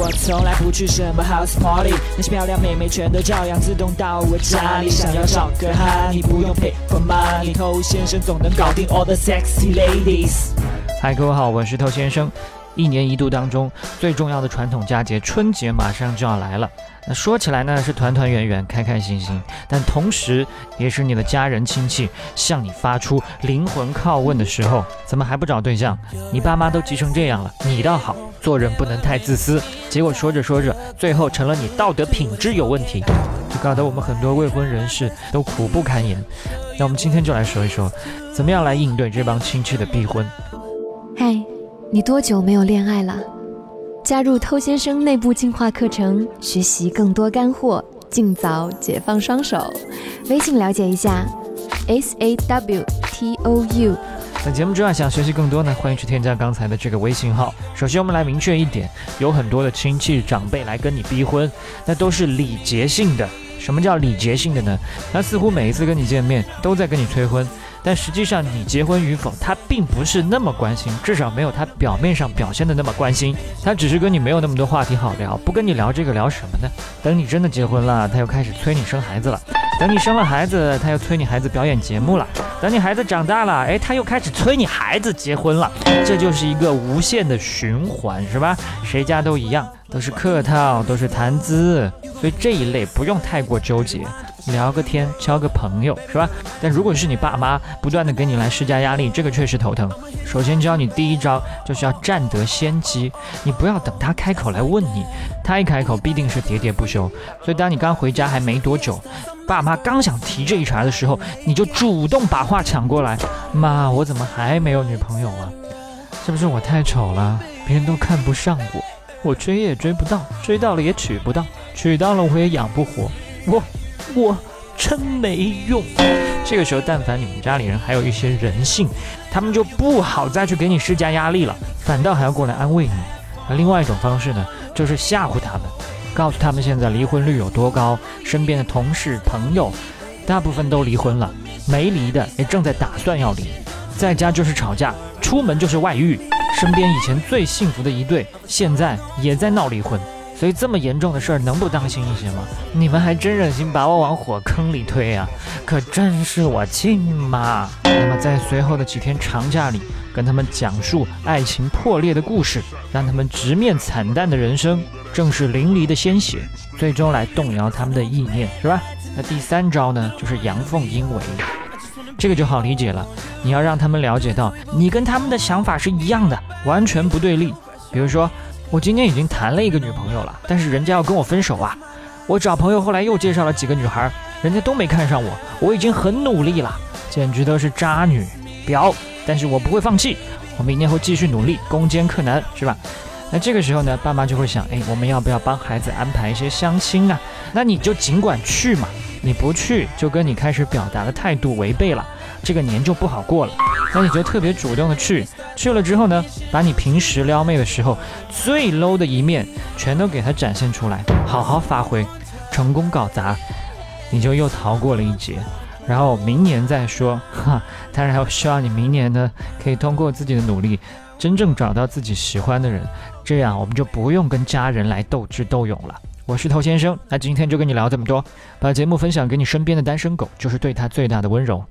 我从来不去什么 house party，那些漂亮妹妹全都照样自动到我家里。想要找个哈，你不用 pay for money，偷先生总能搞定 all the sexy ladies。嗨，各位好，我是偷先生。一年一度当中最重要的传统佳节春节马上就要来了。那说起来呢是团团圆圆、开开心心，但同时也是你的家人亲戚向你发出灵魂拷问的时候。怎么还不找对象？你爸妈都急成这样了，你倒好，做人不能太自私。结果说着说着，最后成了你道德品质有问题，就搞得我们很多未婚人士都苦不堪言。那我们今天就来说一说，怎么样来应对这帮亲戚的逼婚。你多久没有恋爱了？加入偷先生内部进化课程，学习更多干货，尽早解放双手。微信了解一下，s a w t o u。本节目之外，想学习更多呢，欢迎去添加刚才的这个微信号。首先，我们来明确一点，有很多的亲戚长辈来跟你逼婚，那都是礼节性的。什么叫礼节性的呢？他似乎每一次跟你见面，都在跟你催婚。但实际上，你结婚与否，他并不是那么关心，至少没有他表面上表现的那么关心。他只是跟你没有那么多话题好聊，不跟你聊这个聊什么呢？等你真的结婚了，他又开始催你生孩子了；等你生了孩子，他又催你孩子表演节目了；等你孩子长大了，哎，他又开始催你孩子结婚了。这就是一个无限的循环，是吧？谁家都一样，都是客套，都是谈资，所以这一类不用太过纠结。聊个天，交个朋友，是吧？但如果是你爸妈不断的给你来施加压力，这个确实头疼。首先教你第一招，就是要占得先机，你不要等他开口来问你，他一开口必定是喋喋不休。所以当你刚回家还没多久，爸妈刚想提这一茬的时候，你就主动把话抢过来。妈，我怎么还没有女朋友啊？是不是我太丑了，别人都看不上我？我追也追不到，追到了也娶不到，娶到了我也养不活我。我真没用。这个时候，但凡你们家里人还有一些人性，他们就不好再去给你施加压力了，反倒还要过来安慰你。那另外一种方式呢，就是吓唬他们，告诉他们现在离婚率有多高，身边的同事朋友大部分都离婚了，没离的也正在打算要离，在家就是吵架，出门就是外遇，身边以前最幸福的一对，现在也在闹离婚。所以这么严重的事儿能不当心一些吗？你们还真忍心把我往火坑里推啊！可真是我亲妈。那么在随后的几天长假里，跟他们讲述爱情破裂的故事，让他们直面惨淡的人生，正是淋漓的鲜血，最终来动摇他们的意念，是吧？那第三招呢，就是阳奉阴违，这个就好理解了。你要让他们了解到，你跟他们的想法是一样的，完全不对立。比如说。我今年已经谈了一个女朋友了，但是人家要跟我分手啊！我找朋友后来又介绍了几个女孩，人家都没看上我。我已经很努力了，简直都是渣女婊！但是我不会放弃，我明年会继续努力，攻坚克难，是吧？那这个时候呢，爸妈就会想，哎，我们要不要帮孩子安排一些相亲啊？那你就尽管去嘛，你不去就跟你开始表达的态度违背了，这个年就不好过了。那你就特别主动的去。去了之后呢，把你平时撩妹的时候最 low 的一面全都给他展现出来，好好发挥，成功搞砸，你就又逃过了一劫。然后明年再说，哈，当然还希望你明年呢可以通过自己的努力，真正找到自己喜欢的人，这样我们就不用跟家人来斗智斗勇了。我是头先生，那今天就跟你聊这么多，把节目分享给你身边的单身狗，就是对他最大的温柔。